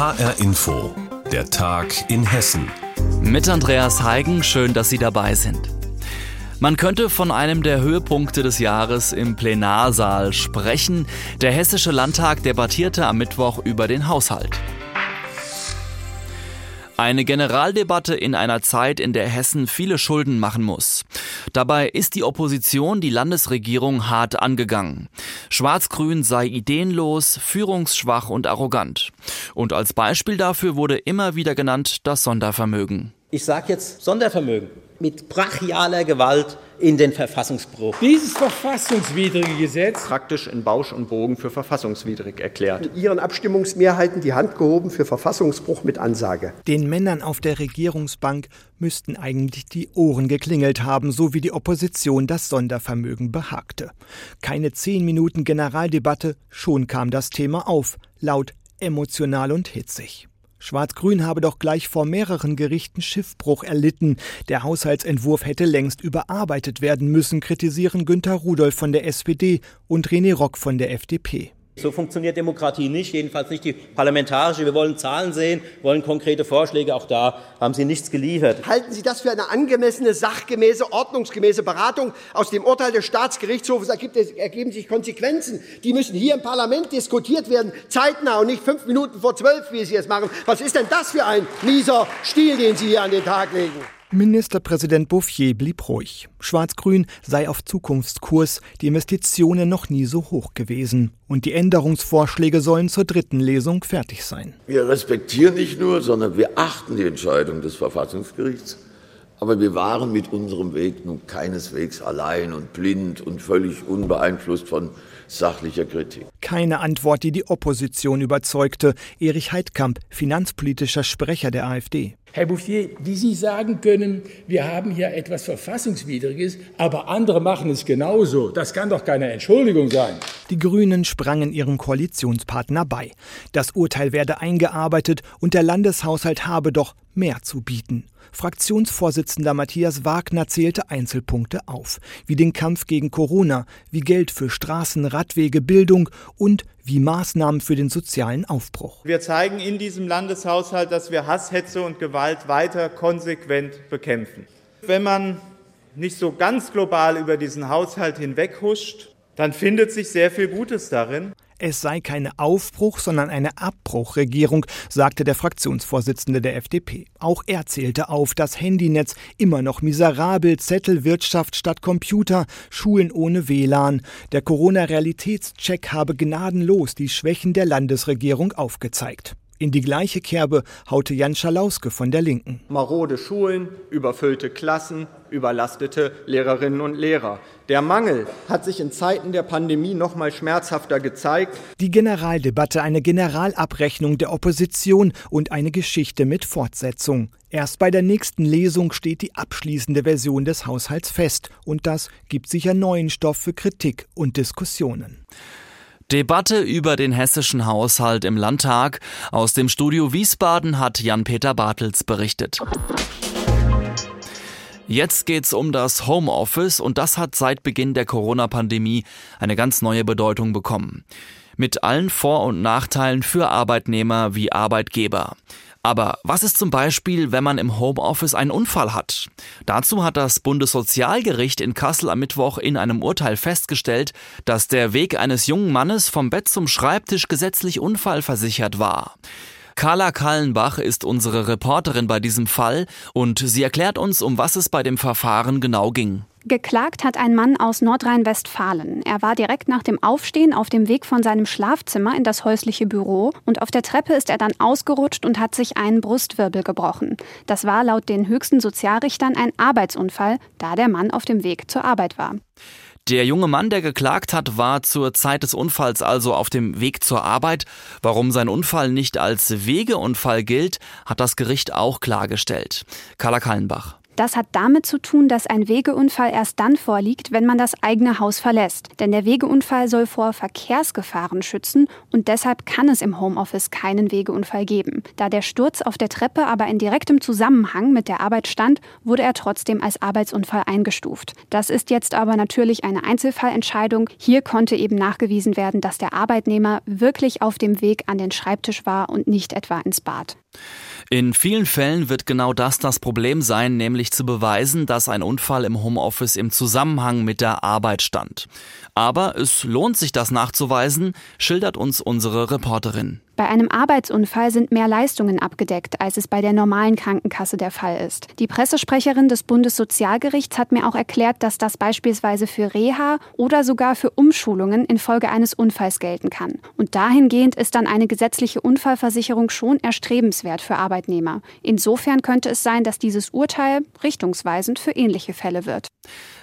HR Info, der Tag in Hessen. Mit Andreas Heigen, schön, dass Sie dabei sind. Man könnte von einem der Höhepunkte des Jahres im Plenarsaal sprechen. Der Hessische Landtag debattierte am Mittwoch über den Haushalt. Eine Generaldebatte in einer Zeit, in der Hessen viele Schulden machen muss. Dabei ist die Opposition die Landesregierung hart angegangen. Schwarz-Grün sei ideenlos, führungsschwach und arrogant. Und als Beispiel dafür wurde immer wieder genannt das Sondervermögen. Ich sage jetzt Sondervermögen mit brachialer Gewalt in den Verfassungsbruch. Dieses verfassungswidrige Gesetz praktisch in Bausch und Bogen für verfassungswidrig erklärt. Mit ihren Abstimmungsmehrheiten die Hand gehoben für Verfassungsbruch mit Ansage. Den Männern auf der Regierungsbank müssten eigentlich die Ohren geklingelt haben, so wie die Opposition das Sondervermögen behagte. Keine zehn Minuten Generaldebatte, schon kam das Thema auf, laut, emotional und hitzig. Schwarz-Grün habe doch gleich vor mehreren Gerichten Schiffbruch erlitten. Der Haushaltsentwurf hätte längst überarbeitet werden müssen, kritisieren Günter Rudolph von der SPD und René Rock von der FDP. So funktioniert Demokratie nicht, jedenfalls nicht die parlamentarische. Wir wollen Zahlen sehen, wollen konkrete Vorschläge. Auch da haben Sie nichts geliefert. Halten Sie das für eine angemessene, sachgemäße, ordnungsgemäße Beratung? Aus dem Urteil des Staatsgerichtshofes ergeben sich Konsequenzen. Die müssen hier im Parlament diskutiert werden, zeitnah und nicht fünf Minuten vor zwölf, wie Sie es machen. Was ist denn das für ein mieser Stil, den Sie hier an den Tag legen? Ministerpräsident Bouffier blieb ruhig. Schwarz-Grün sei auf Zukunftskurs, die Investitionen noch nie so hoch gewesen. Und die Änderungsvorschläge sollen zur dritten Lesung fertig sein. Wir respektieren nicht nur, sondern wir achten die Entscheidung des Verfassungsgerichts. Aber wir waren mit unserem Weg nun keineswegs allein und blind und völlig unbeeinflusst von sachlicher Kritik. Keine Antwort, die die Opposition überzeugte. Erich Heidkamp, finanzpolitischer Sprecher der AfD. Herr Bouffier, wie Sie sagen können, wir haben hier etwas Verfassungswidriges, aber andere machen es genauso. Das kann doch keine Entschuldigung sein. Die Grünen sprangen ihrem Koalitionspartner bei. Das Urteil werde eingearbeitet und der Landeshaushalt habe doch mehr zu bieten. Fraktionsvorsitzender Matthias Wagner zählte Einzelpunkte auf, wie den Kampf gegen Corona, wie Geld für Straßen, Radwege, Bildung und wie Maßnahmen für den sozialen Aufbruch. Wir zeigen in diesem Landeshaushalt, dass wir Hass, Hetze und Gewalt weiter konsequent bekämpfen. Wenn man nicht so ganz global über diesen Haushalt hinweghuscht, dann findet sich sehr viel Gutes darin. Es sei keine Aufbruch, sondern eine Abbruchregierung, sagte der Fraktionsvorsitzende der FDP. Auch er zählte auf, das Handynetz immer noch miserabel, Zettelwirtschaft statt Computer, Schulen ohne WLAN. Der Corona-Realitätscheck habe gnadenlos die Schwächen der Landesregierung aufgezeigt. In die gleiche Kerbe haute Jan Schalauske von der Linken. Marode Schulen, überfüllte Klassen, überlastete Lehrerinnen und Lehrer. Der Mangel hat sich in Zeiten der Pandemie noch mal schmerzhafter gezeigt. Die Generaldebatte eine Generalabrechnung der Opposition und eine Geschichte mit Fortsetzung. Erst bei der nächsten Lesung steht die abschließende Version des Haushalts fest und das gibt sicher neuen Stoff für Kritik und Diskussionen. Debatte über den hessischen Haushalt im Landtag. Aus dem Studio Wiesbaden hat Jan-Peter Bartels berichtet. Jetzt geht's um das Homeoffice und das hat seit Beginn der Corona-Pandemie eine ganz neue Bedeutung bekommen. Mit allen Vor- und Nachteilen für Arbeitnehmer wie Arbeitgeber. Aber was ist zum Beispiel, wenn man im Homeoffice einen Unfall hat? Dazu hat das Bundessozialgericht in Kassel am Mittwoch in einem Urteil festgestellt, dass der Weg eines jungen Mannes vom Bett zum Schreibtisch gesetzlich unfallversichert war. Carla Kallenbach ist unsere Reporterin bei diesem Fall und sie erklärt uns, um was es bei dem Verfahren genau ging. Geklagt hat ein Mann aus Nordrhein-Westfalen. Er war direkt nach dem Aufstehen auf dem Weg von seinem Schlafzimmer in das häusliche Büro und auf der Treppe ist er dann ausgerutscht und hat sich einen Brustwirbel gebrochen. Das war laut den höchsten Sozialrichtern ein Arbeitsunfall, da der Mann auf dem Weg zur Arbeit war. Der junge Mann, der geklagt hat, war zur Zeit des Unfalls also auf dem Weg zur Arbeit. Warum sein Unfall nicht als Wegeunfall gilt, hat das Gericht auch klargestellt. Carla Kallenbach. Das hat damit zu tun, dass ein Wegeunfall erst dann vorliegt, wenn man das eigene Haus verlässt. Denn der Wegeunfall soll vor Verkehrsgefahren schützen und deshalb kann es im Homeoffice keinen Wegeunfall geben. Da der Sturz auf der Treppe aber in direktem Zusammenhang mit der Arbeit stand, wurde er trotzdem als Arbeitsunfall eingestuft. Das ist jetzt aber natürlich eine Einzelfallentscheidung. Hier konnte eben nachgewiesen werden, dass der Arbeitnehmer wirklich auf dem Weg an den Schreibtisch war und nicht etwa ins Bad. In vielen Fällen wird genau das das Problem sein, nämlich zu beweisen, dass ein Unfall im Homeoffice im Zusammenhang mit der Arbeit stand. Aber es lohnt sich das nachzuweisen, schildert uns unsere Reporterin. Bei einem Arbeitsunfall sind mehr Leistungen abgedeckt, als es bei der normalen Krankenkasse der Fall ist. Die Pressesprecherin des Bundessozialgerichts hat mir auch erklärt, dass das beispielsweise für Reha oder sogar für Umschulungen infolge eines Unfalls gelten kann. Und dahingehend ist dann eine gesetzliche Unfallversicherung schon erstrebenswert für Arbeitnehmer. Insofern könnte es sein, dass dieses Urteil richtungsweisend für ähnliche Fälle wird.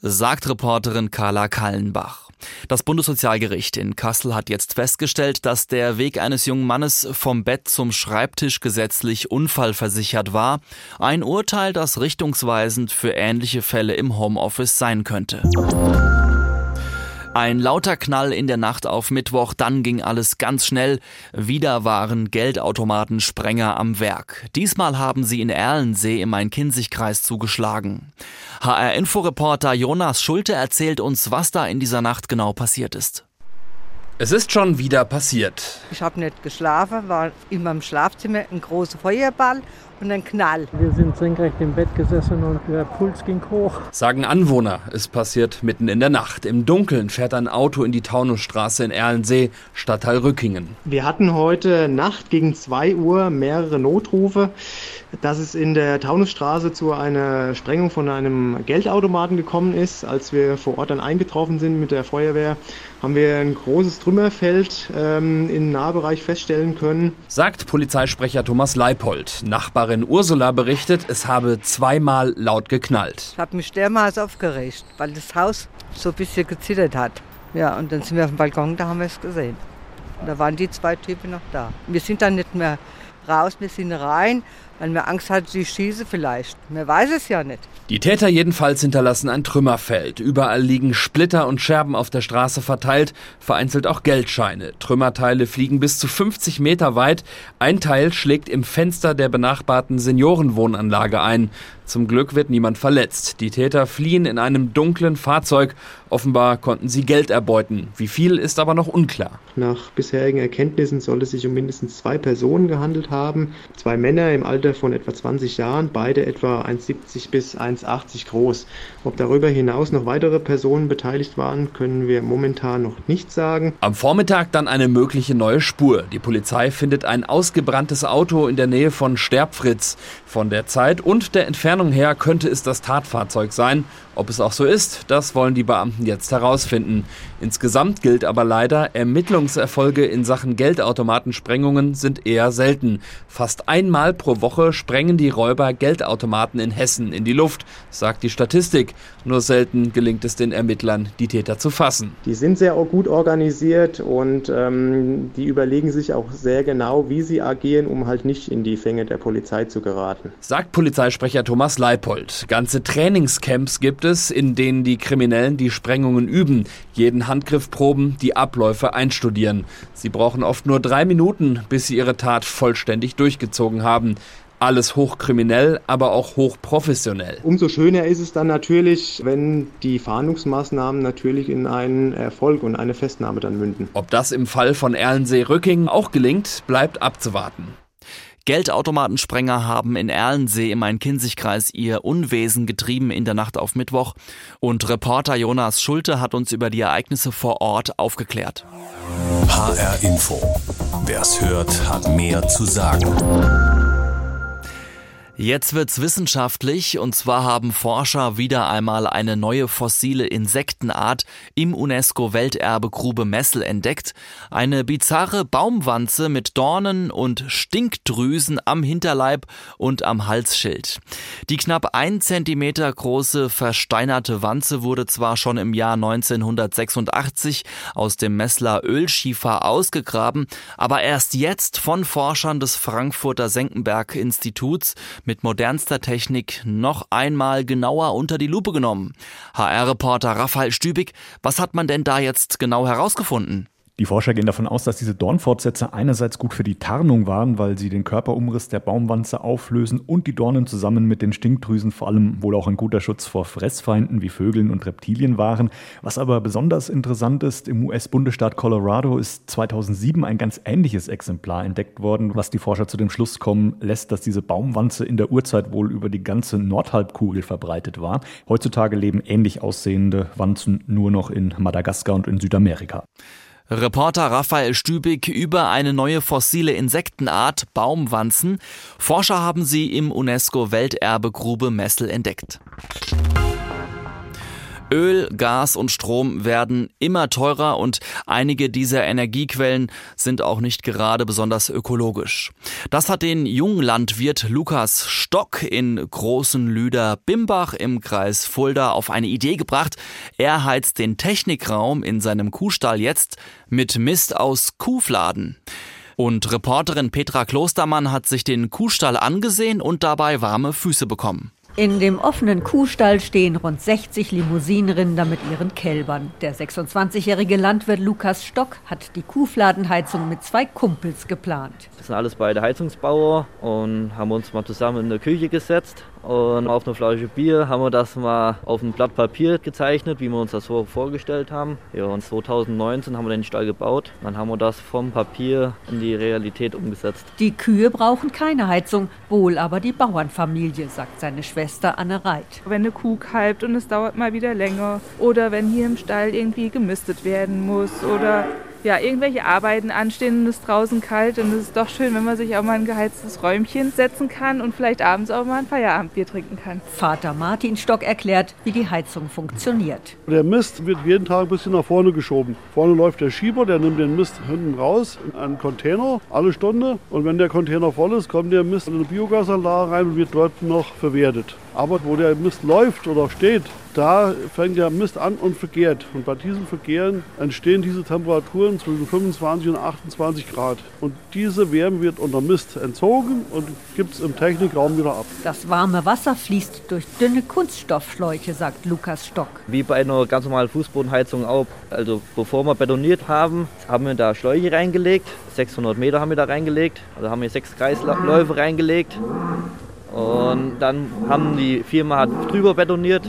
Sagt Reporterin Carla Kallenbach. Das Bundessozialgericht in Kassel hat jetzt festgestellt, dass der Weg eines jungen Mannes vom Bett zum Schreibtisch gesetzlich unfallversichert war. Ein Urteil, das richtungsweisend für ähnliche Fälle im Homeoffice sein könnte. Ein lauter Knall in der Nacht auf Mittwoch, dann ging alles ganz schnell. Wieder waren Geldautomatensprenger am Werk. Diesmal haben sie in Erlensee im Main-Kinzig-Kreis zugeschlagen. HR-Inforeporter Jonas Schulte erzählt uns, was da in dieser Nacht genau passiert ist. Es ist schon wieder passiert. Ich habe nicht geschlafen, war in meinem Schlafzimmer ein großer Feuerball und ein Knall. Wir sind senkrecht im Bett gesessen und der Puls ging hoch. Sagen Anwohner. Es passiert mitten in der Nacht. Im Dunkeln fährt ein Auto in die Taunusstraße in Erlensee, Stadtteil Rückingen. Wir hatten heute Nacht gegen 2 Uhr mehrere Notrufe, dass es in der Taunusstraße zu einer Sprengung von einem Geldautomaten gekommen ist. Als wir vor Ort dann eingetroffen sind mit der Feuerwehr, haben wir ein großes Trümmerfeld ähm, im Nahbereich feststellen können. Sagt Polizeisprecher Thomas Leipold. Nachbarin Ursula berichtet, es habe zweimal laut geknallt. Ich habe mich dermaßen aufgeregt, weil das Haus so ein bisschen gezittert hat. Ja, und dann sind wir auf dem Balkon, da haben wir es gesehen. Und da waren die zwei Typen noch da. Wir sind dann nicht mehr raus, wir sind rein weil mir Angst hat, sie schieße vielleicht. Man weiß es ja nicht. Die Täter jedenfalls hinterlassen ein Trümmerfeld. Überall liegen Splitter und Scherben auf der Straße verteilt, vereinzelt auch Geldscheine. Trümmerteile fliegen bis zu 50 Meter weit. Ein Teil schlägt im Fenster der benachbarten Seniorenwohnanlage ein. Zum Glück wird niemand verletzt. Die Täter fliehen in einem dunklen Fahrzeug. Offenbar konnten sie Geld erbeuten. Wie viel ist aber noch unklar. Nach bisherigen Erkenntnissen soll es sich um mindestens zwei Personen gehandelt haben. Zwei Männer im Alter von etwa 20 Jahren, beide etwa 1,70 bis 1,80 groß. Ob darüber hinaus noch weitere Personen beteiligt waren, können wir momentan noch nicht sagen. Am Vormittag dann eine mögliche neue Spur. Die Polizei findet ein ausgebranntes Auto in der Nähe von Sterbfritz. Von der Zeit und der Entfernung her könnte es das Tatfahrzeug sein. Ob es auch so ist, das wollen die Beamten jetzt herausfinden. Insgesamt gilt aber leider, Ermittlungserfolge in Sachen Geldautomatensprengungen sind eher selten. Fast einmal pro Woche sprengen die Räuber Geldautomaten in Hessen in die Luft, sagt die Statistik. Nur selten gelingt es den Ermittlern, die Täter zu fassen. Die sind sehr gut organisiert und ähm, die überlegen sich auch sehr genau, wie sie agieren, um halt nicht in die Fänge der Polizei zu geraten. Sagt Polizeisprecher Thomas Leipold. Ganze Trainingscamps gibt es, in denen die Kriminellen die Sprengungen üben, jeden Handgriff proben, die Abläufe einstudieren. Sie brauchen oft nur drei Minuten, bis sie ihre Tat vollständig durchgezogen haben. Alles hochkriminell, aber auch hochprofessionell. Umso schöner ist es dann natürlich, wenn die Fahndungsmaßnahmen natürlich in einen Erfolg und eine Festnahme dann münden. Ob das im Fall von Erlensee-Rücking auch gelingt, bleibt abzuwarten. Geldautomatensprenger haben in Erlensee im Main-Kinzig-Kreis ihr Unwesen getrieben in der Nacht auf Mittwoch und Reporter Jonas Schulte hat uns über die Ereignisse vor Ort aufgeklärt. HR Info. Wer's hört, hat mehr zu sagen. Jetzt wird's wissenschaftlich und zwar haben Forscher wieder einmal eine neue fossile Insektenart im UNESCO-Welterbe Grube Messel entdeckt. Eine bizarre Baumwanze mit Dornen und Stinkdrüsen am Hinterleib und am Halsschild. Die knapp ein Zentimeter große versteinerte Wanze wurde zwar schon im Jahr 1986 aus dem Messler Ölschiefer ausgegraben, aber erst jetzt von Forschern des Frankfurter Senckenberg Instituts mit modernster Technik noch einmal genauer unter die Lupe genommen. HR-Reporter Raphael Stübig, was hat man denn da jetzt genau herausgefunden? Die Forscher gehen davon aus, dass diese Dornfortsätze einerseits gut für die Tarnung waren, weil sie den Körperumriss der Baumwanze auflösen und die Dornen zusammen mit den Stinkdrüsen vor allem wohl auch ein guter Schutz vor Fressfeinden wie Vögeln und Reptilien waren. Was aber besonders interessant ist, im US-Bundesstaat Colorado ist 2007 ein ganz ähnliches Exemplar entdeckt worden, was die Forscher zu dem Schluss kommen lässt, dass diese Baumwanze in der Urzeit wohl über die ganze Nordhalbkugel verbreitet war. Heutzutage leben ähnlich aussehende Wanzen nur noch in Madagaskar und in Südamerika. Reporter Raphael Stübig über eine neue fossile Insektenart, Baumwanzen. Forscher haben sie im UNESCO-Welterbegrube Messel entdeckt. Öl, Gas und Strom werden immer teurer und einige dieser Energiequellen sind auch nicht gerade besonders ökologisch. Das hat den jungen Landwirt Lukas Stock in Großen Lüder Bimbach im Kreis Fulda auf eine Idee gebracht. Er heizt den Technikraum in seinem Kuhstall jetzt mit Mist aus Kuhfladen. Und Reporterin Petra Klostermann hat sich den Kuhstall angesehen und dabei warme Füße bekommen. In dem offenen Kuhstall stehen rund 60 Limousinenrinder mit ihren Kälbern. Der 26-jährige Landwirt Lukas Stock hat die Kuhfladenheizung mit zwei Kumpels geplant. Das sind alles beide Heizungsbauer und haben uns mal zusammen in der Küche gesetzt und auf eine Flasche Bier haben wir das mal auf ein Blatt Papier gezeichnet, wie wir uns das so vorgestellt haben. Ja, und 2019 haben wir den Stall gebaut. Dann haben wir das vom Papier in die Realität umgesetzt. Die Kühe brauchen keine Heizung, wohl aber die Bauernfamilie, sagt seine Schwester Anne Reit. Wenn eine Kuh kalbt und es dauert mal wieder länger oder wenn hier im Stall irgendwie gemistet werden muss oder ja, irgendwelche Arbeiten anstehen und es ist draußen kalt, ist es doch schön, wenn man sich auch mal ein geheiztes Räumchen setzen kann und vielleicht abends auch mal ein Feierabendbier trinken kann. Vater Martin Stock erklärt, wie die Heizung funktioniert. Der Mist wird jeden Tag ein bisschen nach vorne geschoben. Vorne läuft der Schieber, der nimmt den Mist hinten raus in einen Container alle Stunde und wenn der Container voll ist, kommt der Mist in eine Biogasanlage rein und wird dort noch verwertet. Aber wo der Mist läuft oder steht, da fängt der Mist an und vergärt. Und bei diesem Vergären entstehen diese Temperaturen zwischen 25 und 28 Grad. Und diese Wärme wird unter Mist entzogen und gibt es im Technikraum wieder ab. Das warme Wasser fließt durch dünne Kunststoffschläuche, sagt Lukas Stock. Wie bei einer ganz normalen Fußbodenheizung auch. Also bevor wir betoniert haben, haben wir da Schläuche reingelegt. 600 Meter haben wir da reingelegt. Also haben wir sechs Kreisläufe reingelegt. Und dann haben die Firma hat drüber betoniert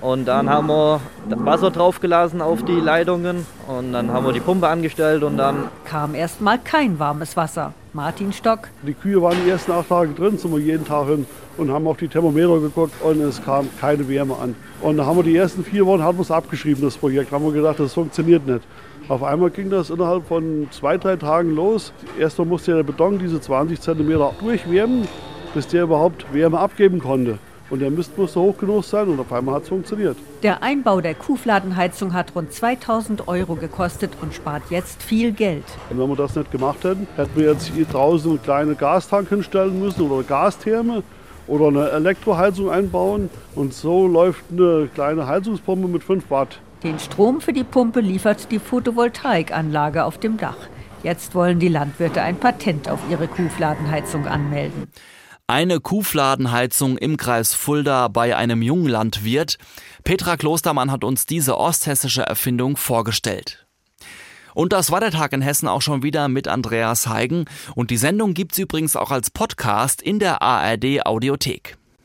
und dann haben wir Wasser draufgelassen auf die Leitungen und dann haben wir die Pumpe angestellt und dann kam erst mal kein warmes Wasser. Martin Stock. Die Kühe waren die ersten acht Tage drin, sind wir jeden Tag hin und haben auf die Thermometer geguckt und es kam keine Wärme an. Und dann haben wir die ersten vier Wochen haben wir es abgeschrieben, das Projekt. Haben wir gedacht, das funktioniert nicht. Auf einmal ging das innerhalb von zwei, drei Tagen los. Erstmal musste der Beton diese 20 cm durchwärmen bis der überhaupt Wärme abgeben konnte. Und der Mist musste hoch genug sein und auf einmal hat es funktioniert. Der Einbau der Kuhfladenheizung hat rund 2000 Euro gekostet und spart jetzt viel Geld. Und wenn wir das nicht gemacht hätten, hätten wir jetzt hier draußen einen kleinen Gastank hinstellen müssen oder Gastherme oder eine Elektroheizung einbauen. Und so läuft eine kleine Heizungspumpe mit 5 Watt. Den Strom für die Pumpe liefert die Photovoltaikanlage auf dem Dach. Jetzt wollen die Landwirte ein Patent auf ihre Kuhfladenheizung anmelden. Eine Kuhfladenheizung im Kreis Fulda bei einem jungen Landwirt. Petra Klostermann hat uns diese osthessische Erfindung vorgestellt. Und das war der Tag in Hessen auch schon wieder mit Andreas Heigen. Und die Sendung gibt's übrigens auch als Podcast in der ARD Audiothek.